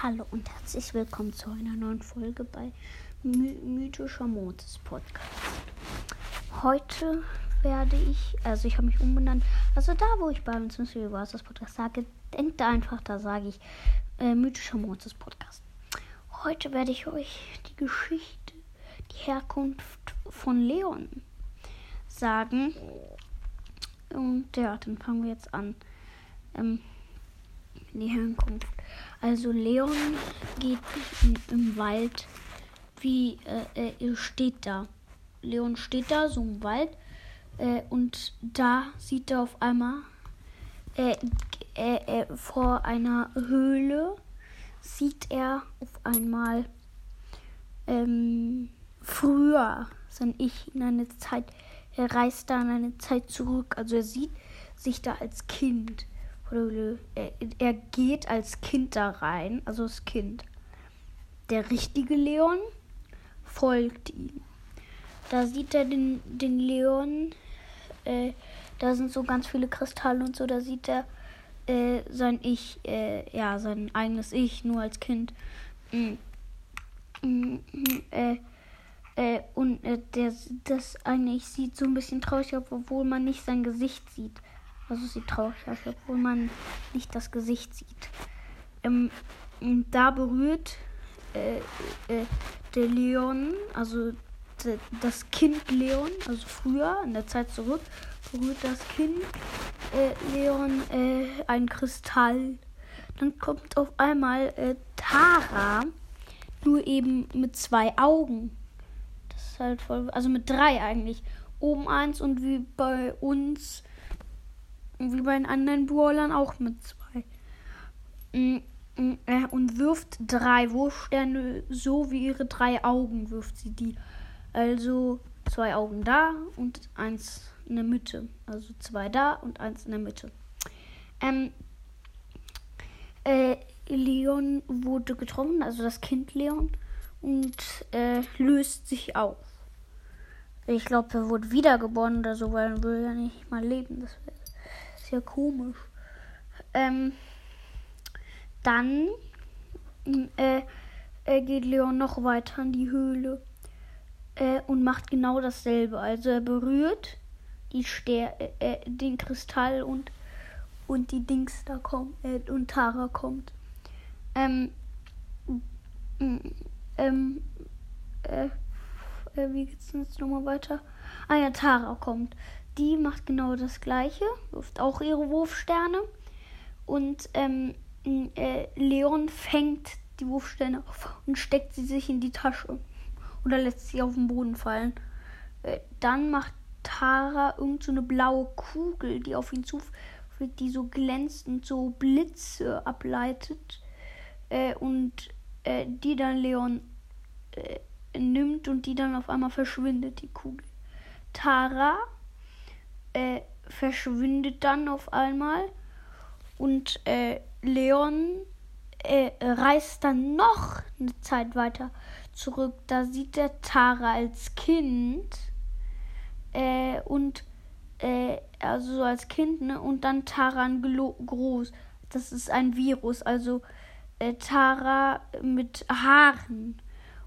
Hallo und herzlich willkommen zu einer neuen Folge bei My Mythischer Modes Podcast. Heute werde ich, also ich habe mich umbenannt, also da, wo ich bei uns Wars das Podcast sage, denkt einfach, da sage ich äh, Mythischer Modes Podcast. Heute werde ich euch die Geschichte, die Herkunft von Leon sagen. Und ja, dann fangen wir jetzt an. Ähm, die Herkunft. Also Leon geht im, Wald, wie äh, er steht da. Leon steht da so im Wald äh, und da sieht er auf einmal äh, vor einer Höhle sieht er auf einmal ähm, früher sein Ich in eine Zeit. Er reist da in eine Zeit zurück. Also er sieht sich da als Kind. Er, er geht als Kind da rein, also das Kind. Der richtige Leon folgt ihm. Da sieht er den, den Leon, äh, da sind so ganz viele Kristalle und so, da sieht er äh, sein Ich, äh, ja, sein eigenes Ich, nur als Kind. Äh, äh, und äh, der, das eine Ich sieht so ein bisschen traurig obwohl man nicht sein Gesicht sieht. Also sieht traurig aus, obwohl man nicht das Gesicht sieht. Ähm, da berührt äh, äh, der Leon, also das Kind Leon, also früher, in der Zeit zurück, berührt das Kind äh, Leon äh, ein Kristall. Dann kommt auf einmal äh, Tara, nur eben mit zwei Augen. Das ist halt voll, also mit drei eigentlich. Oben eins und wie bei uns wie bei den anderen Brawlern auch mit zwei. Mm, mm, und wirft drei Wurfsterne, so wie ihre drei Augen wirft sie die. Also zwei Augen da und eins in der Mitte. Also zwei da und eins in der Mitte. Ähm, äh, Leon wurde getroffen, also das Kind Leon, und äh, löst sich auf. Ich glaube, er wurde wiedergeboren oder so, weil er will ja nicht mal leben. Das wäre ja komisch. Ähm, dann äh, äh, geht Leon noch weiter in die Höhle äh, und macht genau dasselbe. Also er berührt die Ster äh, äh, den Kristall und und die Dings da kommen äh, und Tara kommt. Ähm, ähm, wie geht's jetzt nochmal weiter? Ah ja, Tara kommt die macht genau das gleiche, wirft auch ihre Wurfsterne. Und ähm, äh, Leon fängt die Wurfsterne auf und steckt sie sich in die Tasche. Oder lässt sie auf den Boden fallen. Äh, dann macht Tara irgend so eine blaue Kugel, die auf ihn zufliegt, die so glänzend so Blitze ableitet. Äh, und äh, die dann Leon äh, nimmt und die dann auf einmal verschwindet, die Kugel. Tara äh, verschwindet dann auf einmal und äh, Leon äh, reist dann noch eine Zeit weiter zurück. Da sieht er Tara als Kind äh, und äh, also so als Kind ne und dann Tara groß. Das ist ein Virus, also äh, Tara mit Haaren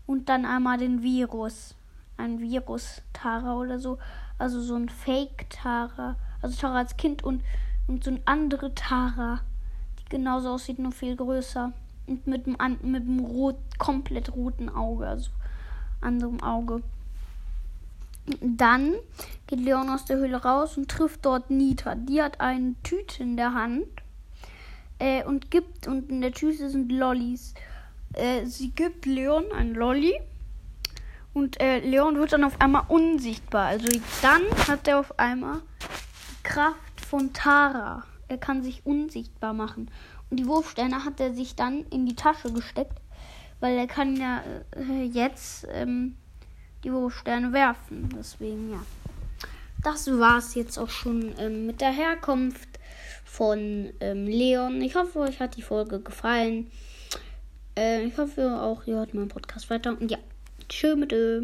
und dann einmal den Virus, ein Virus Tara oder so. Also so ein Fake-Tara. Also Tara als Kind und, und so ein andere Tara, die genauso aussieht, nur viel größer. Und mit dem, mit dem rot, komplett roten Auge. Also anderem Auge. Dann geht Leon aus der Höhle raus und trifft dort Nita. Die hat eine Tüte in der Hand äh, und gibt, und in der Tüte sind Lollis. Äh, sie gibt Leon ein Lolly und äh, Leon wird dann auf einmal unsichtbar. Also dann hat er auf einmal die Kraft von Tara. Er kann sich unsichtbar machen. Und die Wurfsterne hat er sich dann in die Tasche gesteckt, weil er kann ja äh, jetzt ähm, die Wurfsterne werfen. Deswegen ja. Das war's jetzt auch schon ähm, mit der Herkunft von ähm, Leon. Ich hoffe, euch hat die Folge gefallen. Äh, ich hoffe auch, ihr hört meinen Podcast weiter. Und ja. Tschö mit Ö.